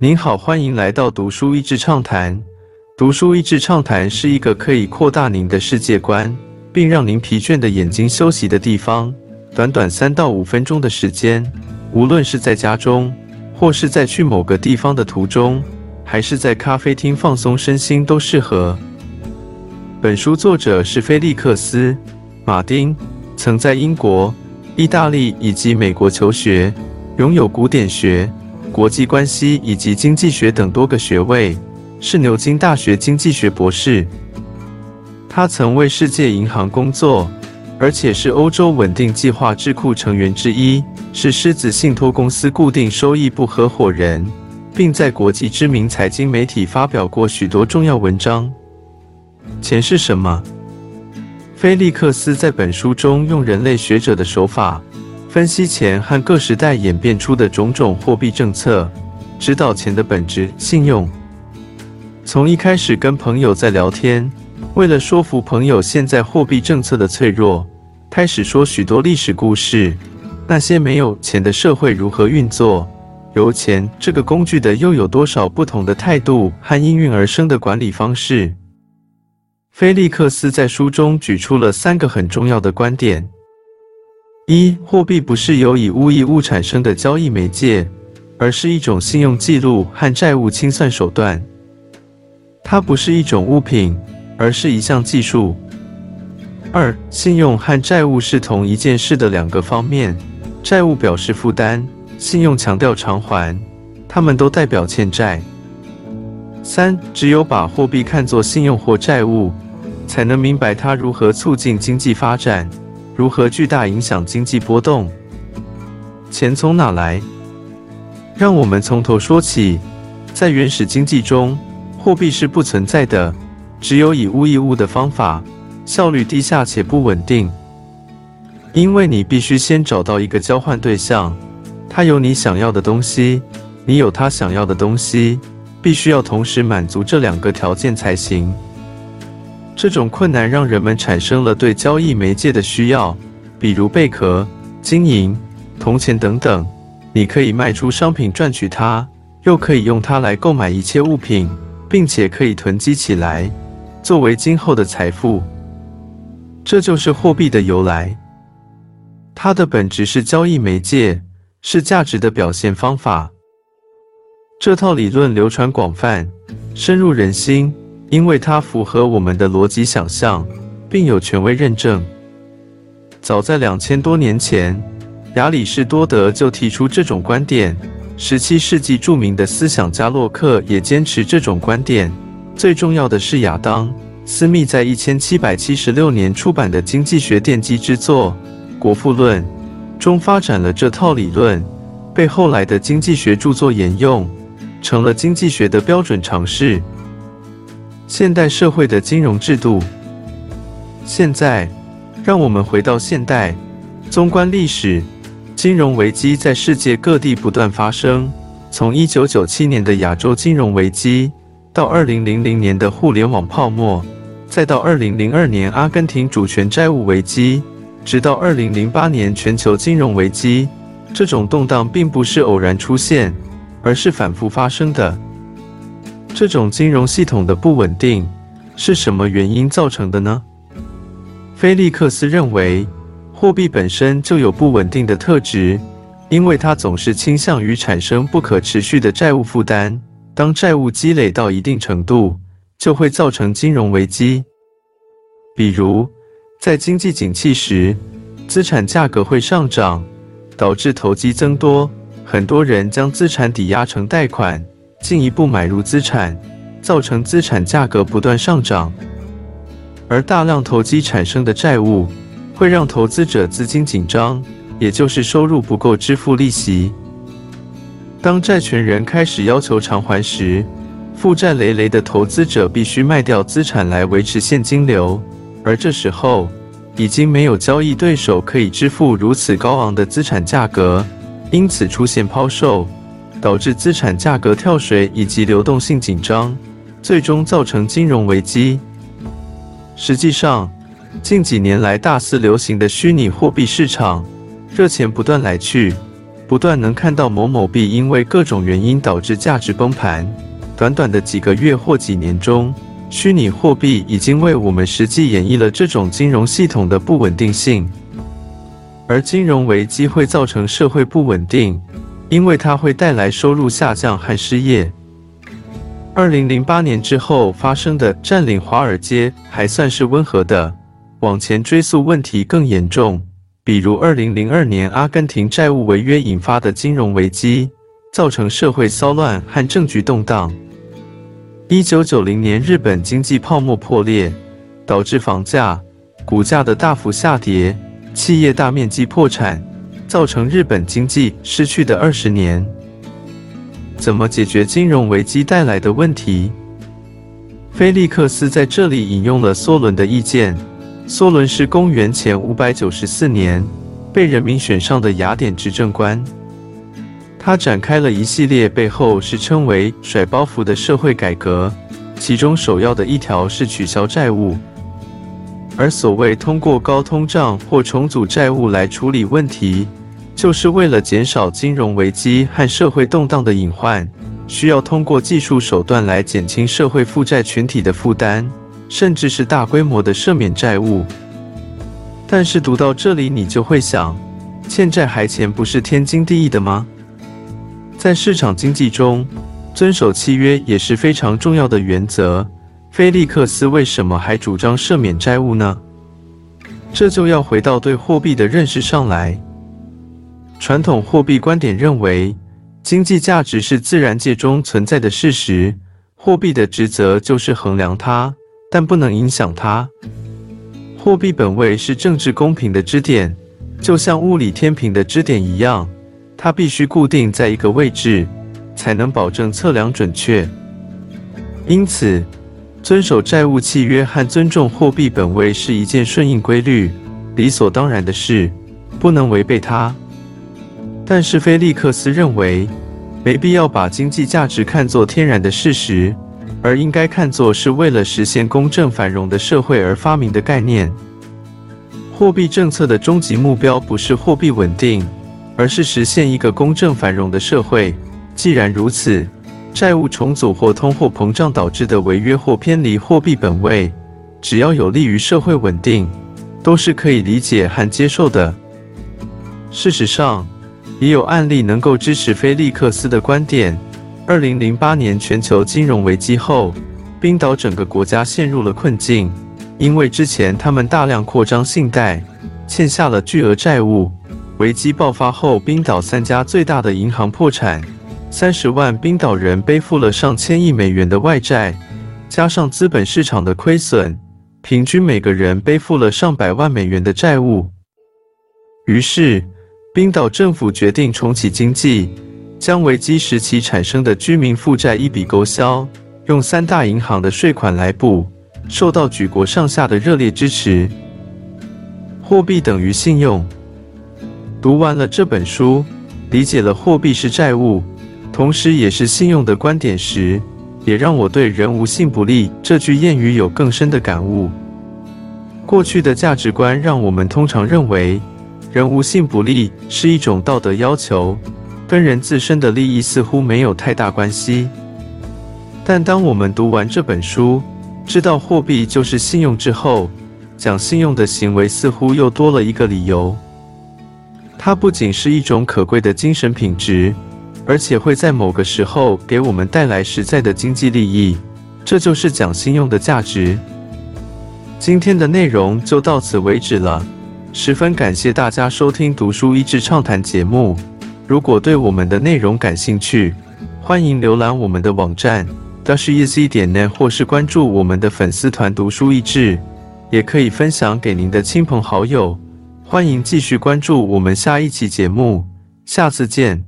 您好，欢迎来到读书益智畅谈。读书益智畅谈是一个可以扩大您的世界观，并让您疲倦的眼睛休息的地方。短短三到五分钟的时间，无论是在家中，或是在去某个地方的途中，还是在咖啡厅放松身心，都适合。本书作者是菲利克斯·马丁，曾在英国、意大利以及美国求学，拥有古典学。国际关系以及经济学等多个学位，是牛津大学经济学博士。他曾为世界银行工作，而且是欧洲稳定计划智库成员之一，是狮子信托公司固定收益部合伙人，并在国际知名财经媒体发表过许多重要文章。钱是什么？菲利克斯在本书中用人类学者的手法。分析钱和各时代演变出的种种货币政策，指导钱的本质——信用。从一开始跟朋友在聊天，为了说服朋友现在货币政策的脆弱，开始说许多历史故事。那些没有钱的社会如何运作？由钱这个工具的又有多少不同的态度和应运而生的管理方式？菲利克斯在书中举出了三个很重要的观点。一、货币不是由以物易物产生的交易媒介，而是一种信用记录和债务清算手段。它不是一种物品，而是一项技术。二、信用和债务是同一件事的两个方面。债务表示负担，信用强调偿还，它们都代表欠债。三、只有把货币看作信用或债务，才能明白它如何促进经济发展。如何巨大影响经济波动？钱从哪来？让我们从头说起。在原始经济中，货币是不存在的，只有以物易物的方法，效率低下且不稳定。因为你必须先找到一个交换对象，他有你想要的东西，你有他想要的东西，必须要同时满足这两个条件才行。这种困难让人们产生了对交易媒介的需要，比如贝壳、金银、铜钱等等。你可以卖出商品赚取它，又可以用它来购买一切物品，并且可以囤积起来，作为今后的财富。这就是货币的由来。它的本质是交易媒介，是价值的表现方法。这套理论流传广泛，深入人心。因为它符合我们的逻辑想象，并有权威认证。早在两千多年前，亚里士多德就提出这种观点。十七世纪著名的思想家洛克也坚持这种观点。最重要的是，亚当·斯密在一千七百七十六年出版的经济学奠基之作《国富论》中发展了这套理论，被后来的经济学著作沿用，成了经济学的标准尝试。现代社会的金融制度。现在，让我们回到现代。纵观历史，金融危机在世界各地不断发生。从1997年的亚洲金融危机，到2000年的互联网泡沫，再到2002年阿根廷主权债务危机，直到2008年全球金融危机，这种动荡并不是偶然出现，而是反复发生的。这种金融系统的不稳定是什么原因造成的呢？菲利克斯认为，货币本身就有不稳定的特质，因为它总是倾向于产生不可持续的债务负担。当债务积累到一定程度，就会造成金融危机。比如，在经济景气时，资产价格会上涨，导致投机增多，很多人将资产抵押成贷款。进一步买入资产，造成资产价格不断上涨，而大量投机产生的债务会让投资者资金紧张，也就是收入不够支付利息。当债权人开始要求偿还时，负债累累的投资者必须卖掉资产来维持现金流，而这时候已经没有交易对手可以支付如此高昂的资产价格，因此出现抛售。导致资产价格跳水以及流动性紧张，最终造成金融危机。实际上，近几年来大肆流行的虚拟货币市场，热钱不断来去，不断能看到某某币因为各种原因导致价值崩盘。短短的几个月或几年中，虚拟货币已经为我们实际演绎了这种金融系统的不稳定性。而金融危机会造成社会不稳定，因为它会带来收入下降和失业。二零零八年之后发生的占领华尔街还算是温和的，往前追溯问题更严重。比如，二零零二年阿根廷债务违约引发的金融危机，造成社会骚乱和政局动荡；一九九零年日本经济泡沫破裂，导致房价、股价的大幅下跌，企业大面积破产，造成日本经济失去的二十年。怎么解决金融危机带来的问题？菲利克斯在这里引用了梭伦的意见。梭伦是公元前五百九十四年被人民选上的雅典执政官，他展开了一系列背后是称为“甩包袱”的社会改革，其中首要的一条是取消债务。而所谓通过高通胀或重组债务来处理问题，就是为了减少金融危机和社会动荡的隐患，需要通过技术手段来减轻社会负债群体的负担。甚至是大规模的赦免债务，但是读到这里，你就会想，欠债还钱不是天经地义的吗？在市场经济中，遵守契约也是非常重要的原则。菲利克斯为什么还主张赦免债务呢？这就要回到对货币的认识上来。传统货币观点认为，经济价值是自然界中存在的事实，货币的职责就是衡量它。但不能影响它。货币本位是政治公平的支点，就像物理天平的支点一样，它必须固定在一个位置，才能保证测量准确。因此，遵守债务契约和尊重货币本位是一件顺应规律、理所当然的事，不能违背它。但是，菲利克斯认为，没必要把经济价值看作天然的事实。而应该看作是为了实现公正繁荣的社会而发明的概念。货币政策的终极目标不是货币稳定，而是实现一个公正繁荣的社会。既然如此，债务重组或通货膨胀导致的违约或偏离货币本位，只要有利于社会稳定，都是可以理解和接受的。事实上，也有案例能够支持菲利克斯的观点。二零零八年全球金融危机后，冰岛整个国家陷入了困境，因为之前他们大量扩张信贷，欠下了巨额债务。危机爆发后，冰岛三家最大的银行破产，三十万冰岛人背负了上千亿美元的外债，加上资本市场的亏损，平均每个人背负了上百万美元的债务。于是，冰岛政府决定重启经济。将危机时期产生的居民负债一笔勾销，用三大银行的税款来补，受到举国上下的热烈支持。货币等于信用。读完了这本书，理解了货币是债务，同时也是信用的观点时，也让我对“人无信不立”这句谚语有更深的感悟。过去的价值观让我们通常认为“人无信不立”是一种道德要求。跟人自身的利益似乎没有太大关系，但当我们读完这本书，知道货币就是信用之后，讲信用的行为似乎又多了一个理由。它不仅是一种可贵的精神品质，而且会在某个时候给我们带来实在的经济利益。这就是讲信用的价值。今天的内容就到此为止了，十分感谢大家收听《读书益智畅谈》节目。如果对我们的内容感兴趣，欢迎浏览我们的网站 dashiz 点 net，或是关注我们的粉丝团“读书益智”，也可以分享给您的亲朋好友。欢迎继续关注我们下一期节目，下次见。